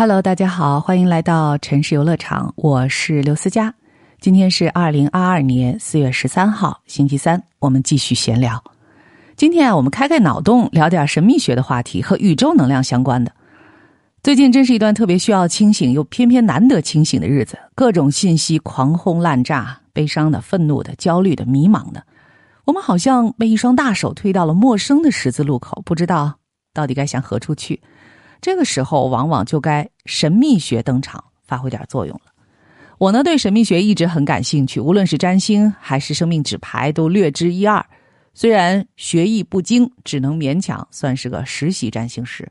Hello，大家好，欢迎来到城市游乐场，我是刘思佳。今天是二零二二年四月十三号，星期三，我们继续闲聊。今天啊，我们开开脑洞，聊点神秘学的话题和宇宙能量相关的。最近真是一段特别需要清醒又偏偏难得清醒的日子，各种信息狂轰滥炸，悲伤的、愤怒的、焦虑的、迷茫的，我们好像被一双大手推到了陌生的十字路口，不知道到底该向何处去。这个时候，往往就该神秘学登场，发挥点作用了。我呢，对神秘学一直很感兴趣，无论是占星还是生命纸牌，都略知一二。虽然学艺不精，只能勉强算是个实习占星师。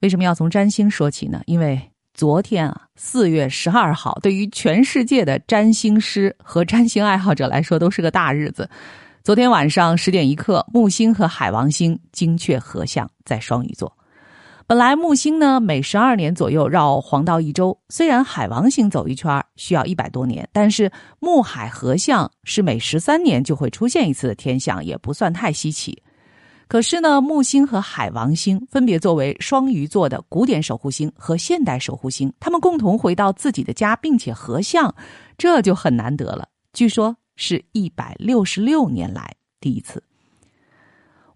为什么要从占星说起呢？因为昨天啊，四月十二号，对于全世界的占星师和占星爱好者来说，都是个大日子。昨天晚上十点一刻，木星和海王星精确合相在双鱼座。本来木星呢每十二年左右绕黄道一周，虽然海王星走一圈需要一百多年，但是木海合相是每十三年就会出现一次的天象，也不算太稀奇。可是呢，木星和海王星分别作为双鱼座的古典守护星和现代守护星，他们共同回到自己的家，并且合相，这就很难得了。据说是一百六十六年来第一次。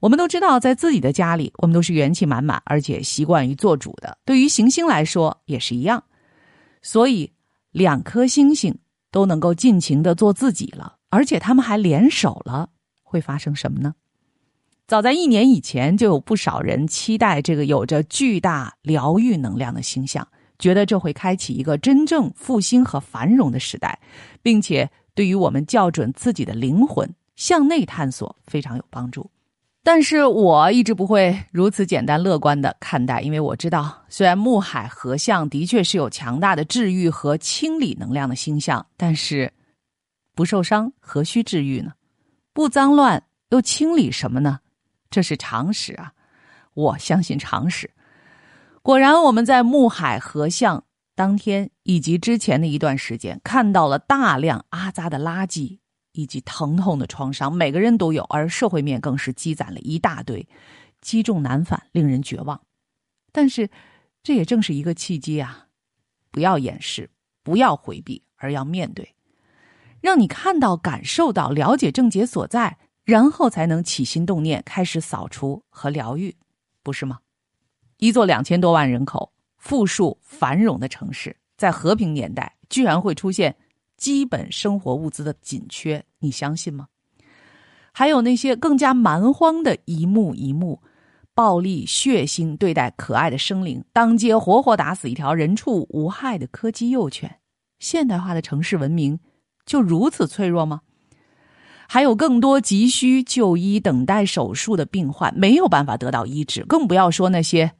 我们都知道，在自己的家里，我们都是元气满满，而且习惯于做主的。对于行星来说也是一样，所以两颗星星都能够尽情的做自己了，而且他们还联手了，会发生什么呢？早在一年以前，就有不少人期待这个有着巨大疗愈能量的星象，觉得这会开启一个真正复兴和繁荣的时代，并且对于我们校准自己的灵魂、向内探索非常有帮助。但是我一直不会如此简单乐观的看待，因为我知道，虽然木海合相的确是有强大的治愈和清理能量的星象，但是不受伤何须治愈呢？不脏乱又清理什么呢？这是常识啊！我相信常识。果然，我们在木海合相当天以及之前的一段时间，看到了大量阿扎的垃圾。以及疼痛的创伤，每个人都有，而社会面更是积攒了一大堆，积重难返，令人绝望。但是，这也正是一个契机啊！不要掩饰，不要回避，而要面对，让你看到、感受到、了解症结所在，然后才能起心动念，开始扫除和疗愈，不是吗？一座两千多万人口、富庶繁荣的城市，在和平年代，居然会出现。基本生活物资的紧缺，你相信吗？还有那些更加蛮荒的一幕一幕，暴力血腥对待可爱的生灵，当街活活打死一条人畜无害的柯基幼犬，现代化的城市文明就如此脆弱吗？还有更多急需就医、等待手术的病患没有办法得到医治，更不要说那些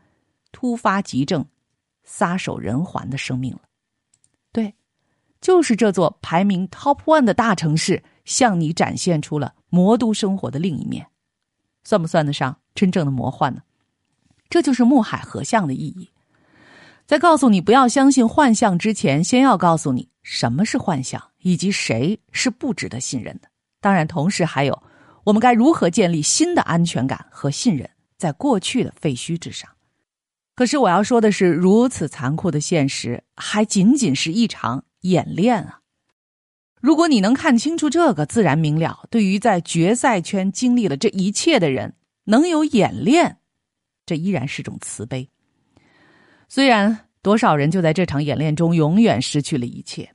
突发急症、撒手人寰的生命了。就是这座排名 top one 的大城市，向你展现出了魔都生活的另一面，算不算得上真正的魔幻呢？这就是木海合相的意义。在告诉你不要相信幻象之前，先要告诉你什么是幻象，以及谁是不值得信任的。当然，同时还有我们该如何建立新的安全感和信任，在过去的废墟之上。可是我要说的是，如此残酷的现实，还仅仅是一场。演练啊！如果你能看清楚这个，自然明了。对于在决赛圈经历了这一切的人，能有演练，这依然是种慈悲。虽然多少人就在这场演练中永远失去了一切，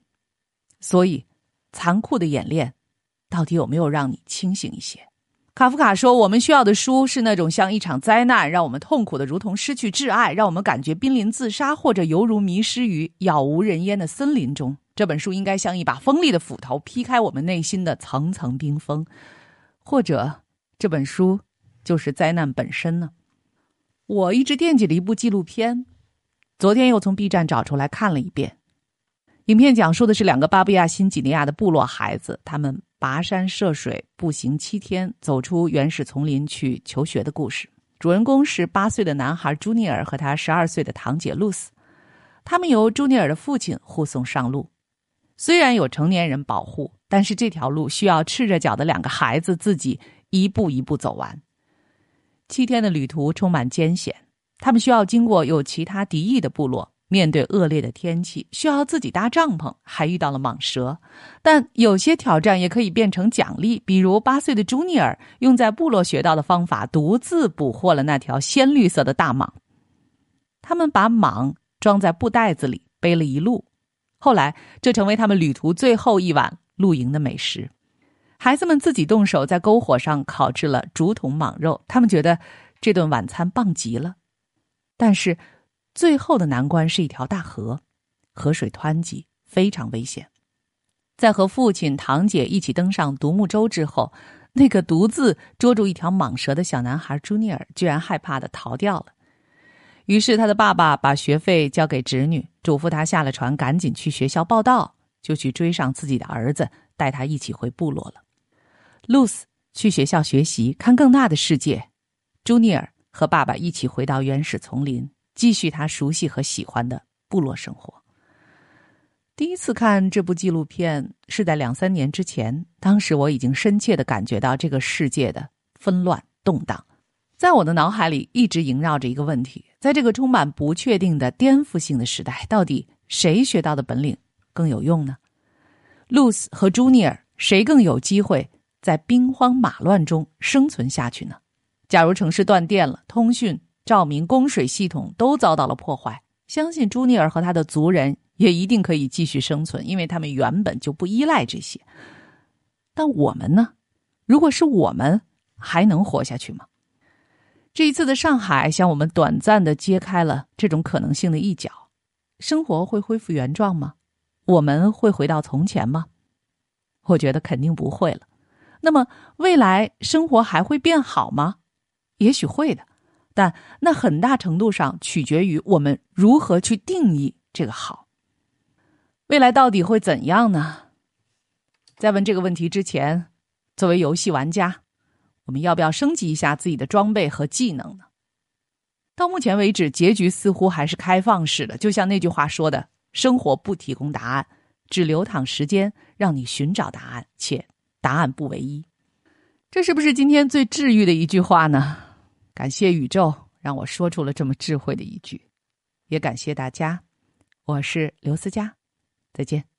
所以残酷的演练，到底有没有让你清醒一些？卡夫卡说：“我们需要的书是那种像一场灾难，让我们痛苦的如同失去挚爱，让我们感觉濒临自杀，或者犹如迷失于杳无人烟的森林中。这本书应该像一把锋利的斧头，劈开我们内心的层层冰封，或者这本书就是灾难本身呢？”我一直惦记了一部纪录片，昨天又从 B 站找出来看了一遍。影片讲述的是两个巴布亚新几内亚的部落孩子，他们。跋山涉水，步行七天，走出原始丛林去求学的故事。主人公是八岁的男孩朱尼尔和他十二岁的堂姐露丝。他们由朱尼尔的父亲护送上路。虽然有成年人保护，但是这条路需要赤着脚的两个孩子自己一步一步走完。七天的旅途充满艰险，他们需要经过有其他敌意的部落。面对恶劣的天气，需要自己搭帐篷，还遇到了蟒蛇。但有些挑战也可以变成奖励，比如八岁的朱尼尔用在部落学到的方法，独自捕获了那条鲜绿色的大蟒。他们把蟒装在布袋子里，背了一路。后来，这成为他们旅途最后一碗露营的美食。孩子们自己动手在篝火上烤制了竹筒蟒肉，他们觉得这顿晚餐棒极了。但是，最后的难关是一条大河，河水湍急，非常危险。在和父亲、堂姐一起登上独木舟之后，那个独自捉住一条蟒蛇的小男孩朱尼尔居然害怕的逃掉了。于是，他的爸爸把学费交给侄女，嘱咐他下了船赶紧去学校报道，就去追上自己的儿子，带他一起回部落了。露丝去学校学习，看更大的世界。朱尼尔。和爸爸一起回到原始丛林，继续他熟悉和喜欢的部落生活。第一次看这部纪录片是在两三年之前，当时我已经深切的感觉到这个世界的纷乱动荡，在我的脑海里一直萦绕着一个问题：在这个充满不确定的颠覆性的时代，到底谁学到的本领更有用呢？露丝和朱尼尔谁更有机会在兵荒马乱中生存下去呢？假如城市断电了，通讯、照明、供水系统都遭到了破坏，相信朱尼尔和他的族人也一定可以继续生存，因为他们原本就不依赖这些。但我们呢？如果是我们，还能活下去吗？这一次的上海向我们短暂的揭开了这种可能性的一角：生活会恢复原状吗？我们会回到从前吗？我觉得肯定不会了。那么，未来生活还会变好吗？也许会的，但那很大程度上取决于我们如何去定义这个好。未来到底会怎样呢？在问这个问题之前，作为游戏玩家，我们要不要升级一下自己的装备和技能呢？到目前为止，结局似乎还是开放式的，就像那句话说的：“生活不提供答案，只流淌时间，让你寻找答案，且答案不唯一。”这是不是今天最治愈的一句话呢？感谢宇宙让我说出了这么智慧的一句，也感谢大家。我是刘思佳，再见。